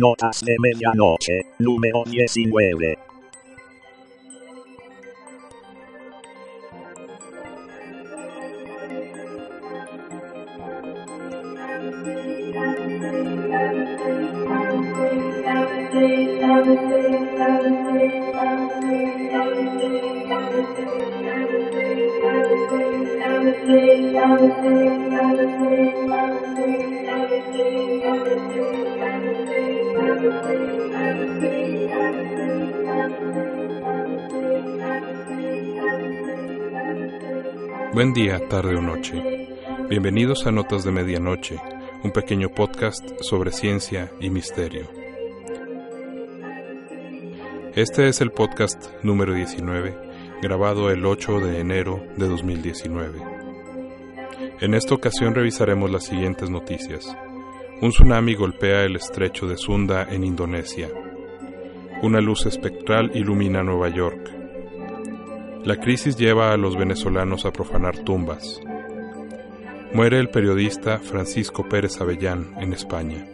Notas de medianoche, número 19. Buen día, tarde o noche. Bienvenidos a Notas de Medianoche, un pequeño podcast sobre ciencia y misterio. Este es el podcast número 19, grabado el 8 de enero de 2019. En esta ocasión revisaremos las siguientes noticias. Un tsunami golpea el estrecho de Sunda en Indonesia. Una luz espectral ilumina Nueva York. La crisis lleva a los venezolanos a profanar tumbas. Muere el periodista Francisco Pérez Avellán en España.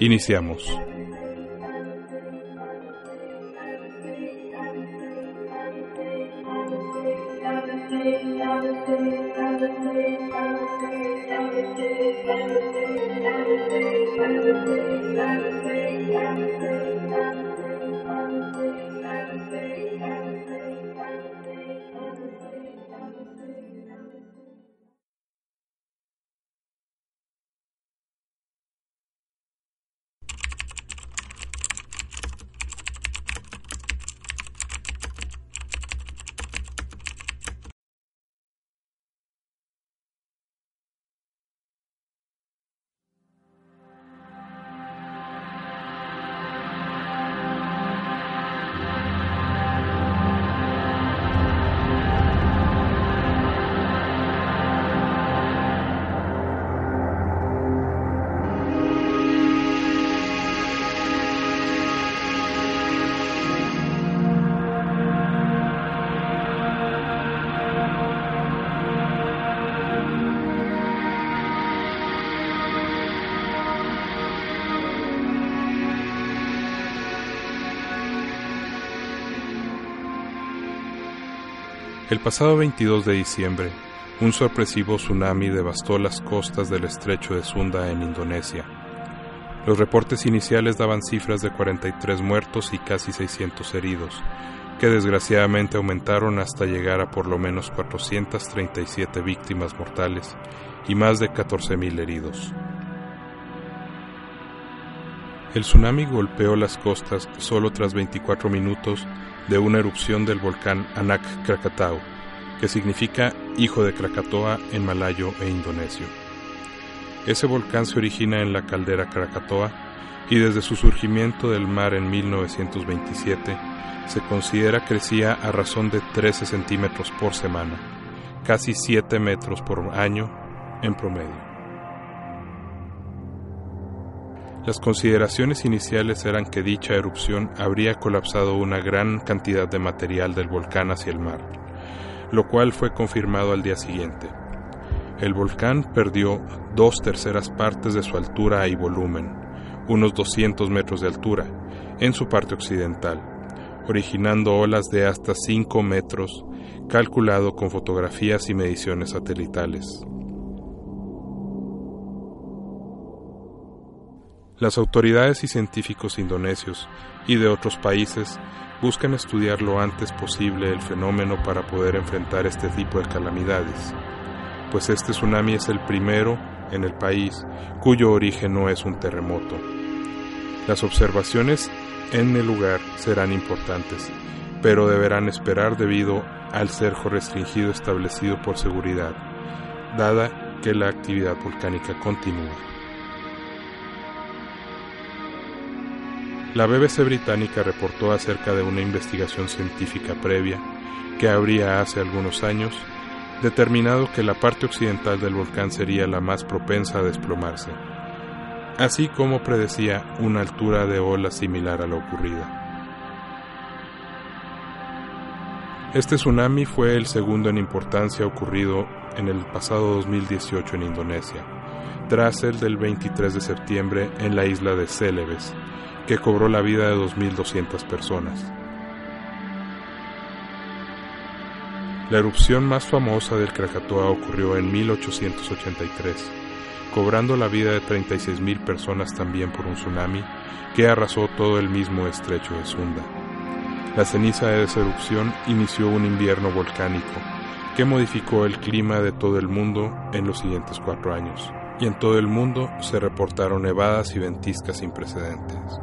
Iniciamos. El pasado 22 de diciembre, un sorpresivo tsunami devastó las costas del estrecho de Sunda en Indonesia. Los reportes iniciales daban cifras de 43 muertos y casi 600 heridos, que desgraciadamente aumentaron hasta llegar a por lo menos 437 víctimas mortales y más de 14.000 heridos. El tsunami golpeó las costas solo tras 24 minutos de una erupción del volcán Anak Krakatau, que significa hijo de Krakatoa en malayo e indonesio. Ese volcán se origina en la caldera Krakatoa y desde su surgimiento del mar en 1927 se considera crecía a razón de 13 centímetros por semana, casi 7 metros por año en promedio. Las consideraciones iniciales eran que dicha erupción habría colapsado una gran cantidad de material del volcán hacia el mar, lo cual fue confirmado al día siguiente. El volcán perdió dos terceras partes de su altura y volumen, unos 200 metros de altura, en su parte occidental, originando olas de hasta 5 metros, calculado con fotografías y mediciones satelitales. Las autoridades y científicos indonesios y de otros países buscan estudiar lo antes posible el fenómeno para poder enfrentar este tipo de calamidades, pues este tsunami es el primero en el país cuyo origen no es un terremoto. Las observaciones en el lugar serán importantes, pero deberán esperar debido al cerco restringido establecido por seguridad, dada que la actividad volcánica continúa. La BBC británica reportó acerca de una investigación científica previa que habría hace algunos años determinado que la parte occidental del volcán sería la más propensa a desplomarse, así como predecía una altura de ola similar a la ocurrida. Este tsunami fue el segundo en importancia ocurrido en el pasado 2018 en Indonesia, tras el del 23 de septiembre en la isla de Célebes, que cobró la vida de 2.200 personas. La erupción más famosa del Krakatoa ocurrió en 1883, cobrando la vida de 36.000 personas también por un tsunami que arrasó todo el mismo estrecho de Sunda. La ceniza de esa erupción inició un invierno volcánico que modificó el clima de todo el mundo en los siguientes cuatro años, y en todo el mundo se reportaron nevadas y ventiscas sin precedentes.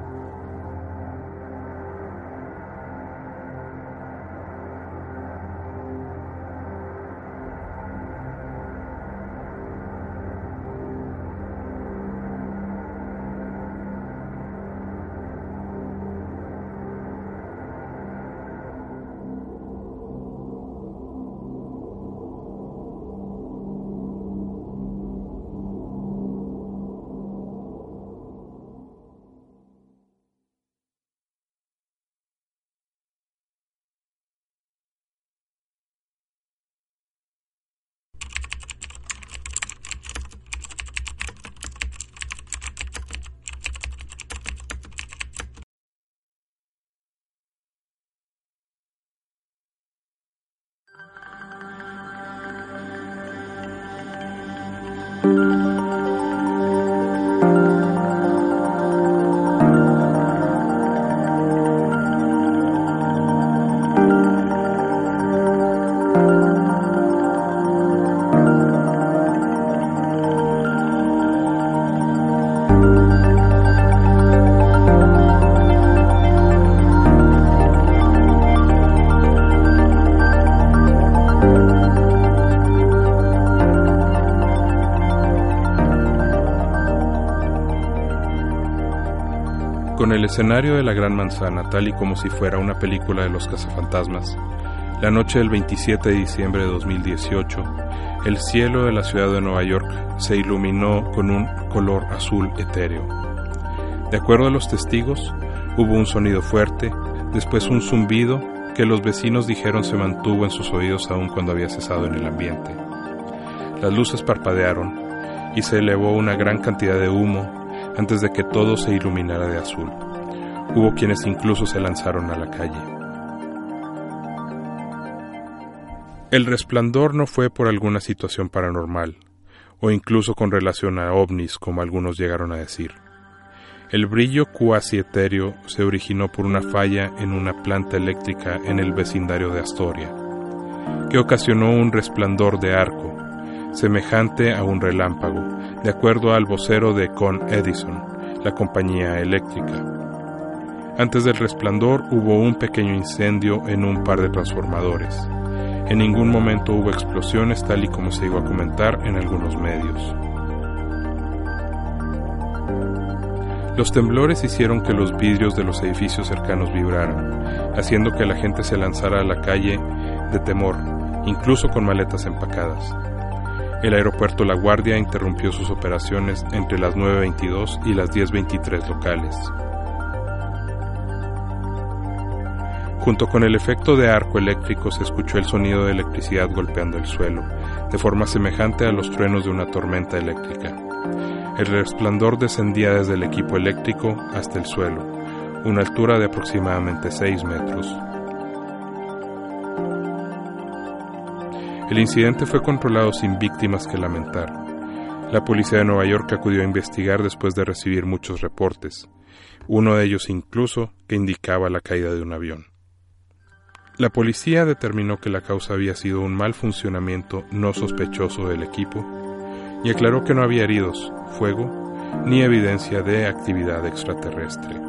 Con el escenario de la Gran Manzana tal y como si fuera una película de los cazafantasmas, la noche del 27 de diciembre de 2018, el cielo de la ciudad de Nueva York se iluminó con un color azul etéreo. De acuerdo a los testigos, hubo un sonido fuerte, después un zumbido que los vecinos dijeron se mantuvo en sus oídos aún cuando había cesado en el ambiente. Las luces parpadearon y se elevó una gran cantidad de humo antes de que todo se iluminara de azul. Hubo quienes incluso se lanzaron a la calle. El resplandor no fue por alguna situación paranormal, o incluso con relación a ovnis, como algunos llegaron a decir. El brillo cuasi etéreo se originó por una falla en una planta eléctrica en el vecindario de Astoria, que ocasionó un resplandor de arco, semejante a un relámpago, de acuerdo al vocero de Con Edison, la compañía eléctrica. Antes del resplandor hubo un pequeño incendio en un par de transformadores. En ningún momento hubo explosiones tal y como se iba a comentar en algunos medios. Los temblores hicieron que los vidrios de los edificios cercanos vibraran, haciendo que la gente se lanzara a la calle de temor, incluso con maletas empacadas. El aeropuerto La Guardia interrumpió sus operaciones entre las 9.22 y las 10.23 locales. Junto con el efecto de arco eléctrico se escuchó el sonido de electricidad golpeando el suelo, de forma semejante a los truenos de una tormenta eléctrica. El resplandor descendía desde el equipo eléctrico hasta el suelo, una altura de aproximadamente 6 metros. El incidente fue controlado sin víctimas que lamentar. La policía de Nueva York acudió a investigar después de recibir muchos reportes, uno de ellos incluso que indicaba la caída de un avión. La policía determinó que la causa había sido un mal funcionamiento no sospechoso del equipo y aclaró que no había heridos, fuego ni evidencia de actividad extraterrestre.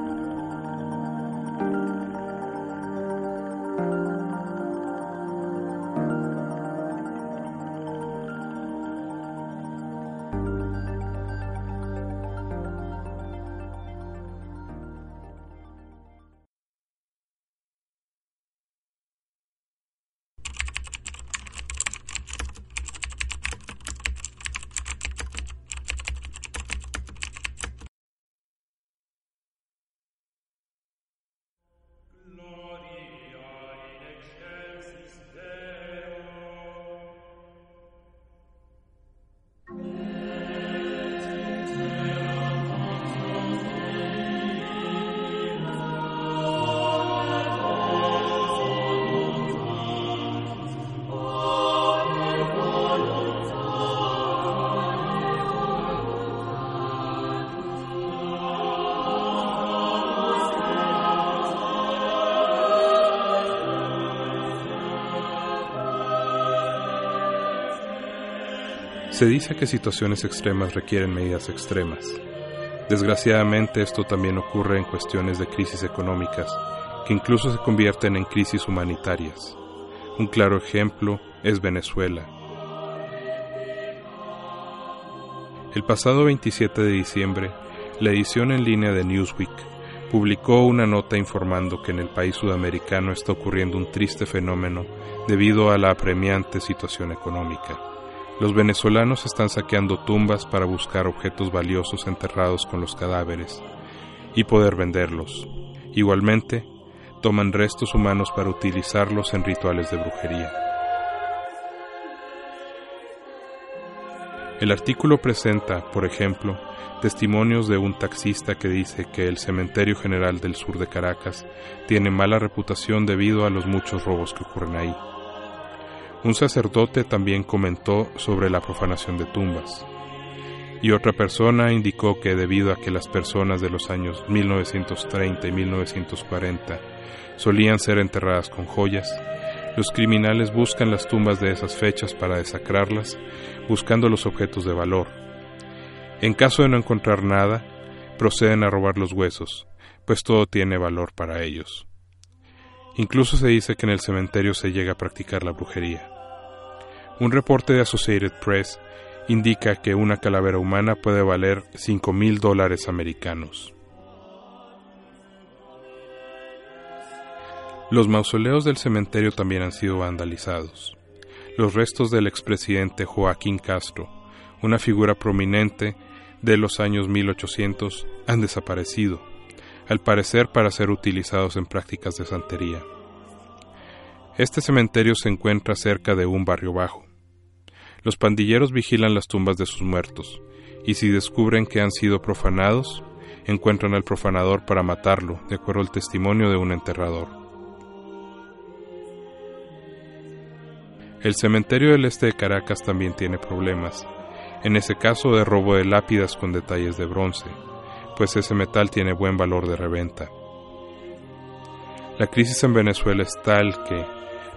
Se dice que situaciones extremas requieren medidas extremas. Desgraciadamente esto también ocurre en cuestiones de crisis económicas, que incluso se convierten en crisis humanitarias. Un claro ejemplo es Venezuela. El pasado 27 de diciembre, la edición en línea de Newsweek publicó una nota informando que en el país sudamericano está ocurriendo un triste fenómeno debido a la apremiante situación económica. Los venezolanos están saqueando tumbas para buscar objetos valiosos enterrados con los cadáveres y poder venderlos. Igualmente, toman restos humanos para utilizarlos en rituales de brujería. El artículo presenta, por ejemplo, testimonios de un taxista que dice que el Cementerio General del Sur de Caracas tiene mala reputación debido a los muchos robos que ocurren ahí. Un sacerdote también comentó sobre la profanación de tumbas. Y otra persona indicó que debido a que las personas de los años 1930 y 1940 solían ser enterradas con joyas, los criminales buscan las tumbas de esas fechas para desacrarlas, buscando los objetos de valor. En caso de no encontrar nada, proceden a robar los huesos, pues todo tiene valor para ellos. Incluso se dice que en el cementerio se llega a practicar la brujería. Un reporte de Associated Press indica que una calavera humana puede valer 5 mil dólares americanos. Los mausoleos del cementerio también han sido vandalizados. Los restos del expresidente Joaquín Castro, una figura prominente de los años 1800, han desaparecido al parecer para ser utilizados en prácticas de santería. Este cementerio se encuentra cerca de un barrio bajo. Los pandilleros vigilan las tumbas de sus muertos, y si descubren que han sido profanados, encuentran al profanador para matarlo, de acuerdo al testimonio de un enterrador. El cementerio del este de Caracas también tiene problemas, en ese caso de robo de lápidas con detalles de bronce, pues ese metal tiene buen valor de reventa. La crisis en Venezuela es tal que,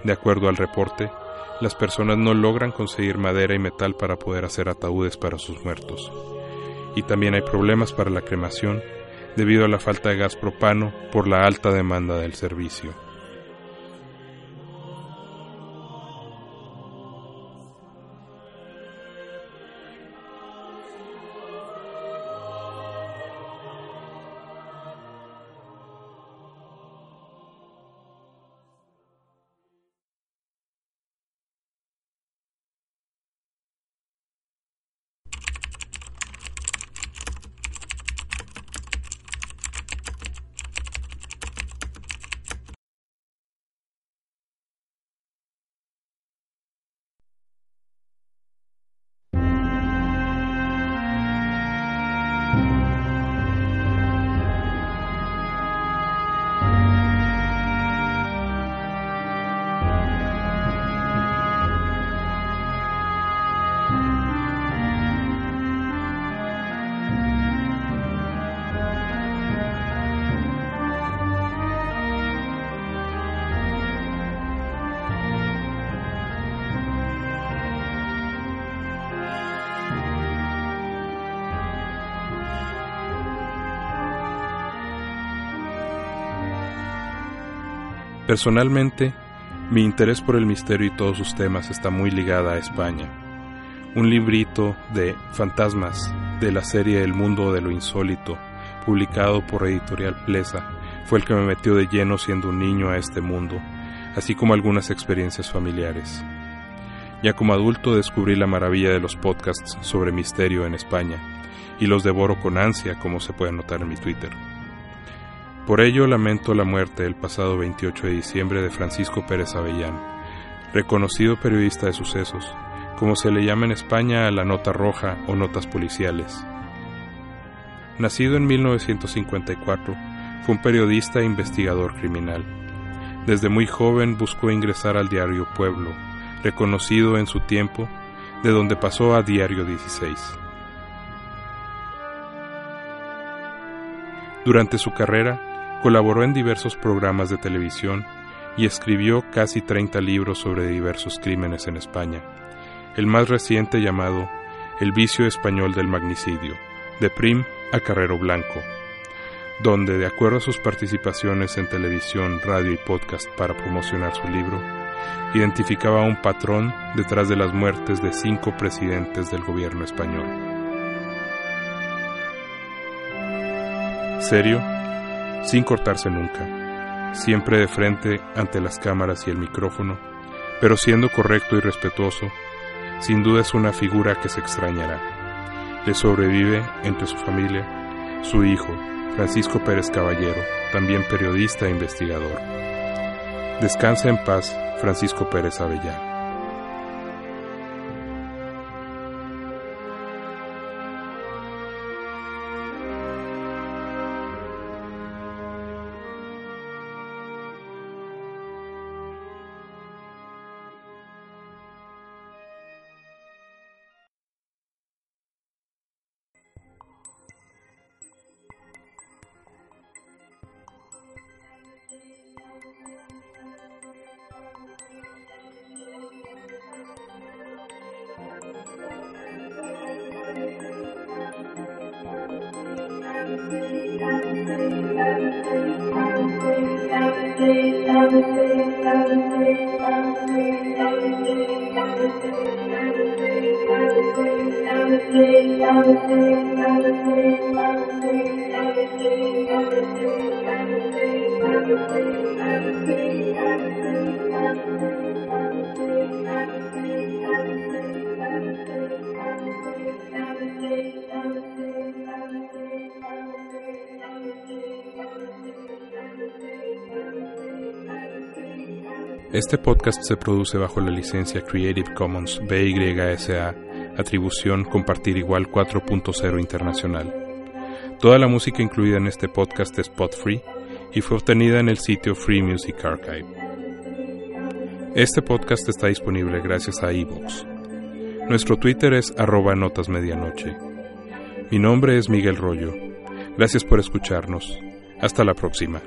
de acuerdo al reporte, las personas no logran conseguir madera y metal para poder hacer ataúdes para sus muertos. Y también hay problemas para la cremación debido a la falta de gas propano por la alta demanda del servicio. Personalmente, mi interés por el misterio y todos sus temas está muy ligada a España. Un librito de fantasmas de la serie El mundo de lo insólito, publicado por Editorial Plesa, fue el que me metió de lleno siendo un niño a este mundo, así como algunas experiencias familiares. Ya como adulto descubrí la maravilla de los podcasts sobre misterio en España, y los devoro con ansia, como se puede notar en mi Twitter. Por ello lamento la muerte el pasado 28 de diciembre de Francisco Pérez Avellán, reconocido periodista de sucesos, como se le llama en España a la nota roja o notas policiales. Nacido en 1954, fue un periodista e investigador criminal. Desde muy joven buscó ingresar al diario Pueblo, reconocido en su tiempo, de donde pasó a Diario 16. Durante su carrera, Colaboró en diversos programas de televisión y escribió casi 30 libros sobre diversos crímenes en España. El más reciente llamado El vicio español del magnicidio, de Prim a Carrero Blanco, donde, de acuerdo a sus participaciones en televisión, radio y podcast para promocionar su libro, identificaba un patrón detrás de las muertes de cinco presidentes del gobierno español. Serio, sin cortarse nunca, siempre de frente ante las cámaras y el micrófono, pero siendo correcto y respetuoso, sin duda es una figura que se extrañará. Le sobrevive entre su familia su hijo, Francisco Pérez Caballero, también periodista e investigador. Descansa en paz, Francisco Pérez Avellán. Thank you. Este podcast se produce bajo la licencia Creative Commons BYSA, atribución compartir igual 4.0 internacional. Toda la música incluida en este podcast es spot free y fue obtenida en el sitio Free Music Archive. Este podcast está disponible gracias a iVoox. Nuestro Twitter es arroba notas medianoche. Mi nombre es Miguel Rollo. Gracias por escucharnos. Hasta la próxima.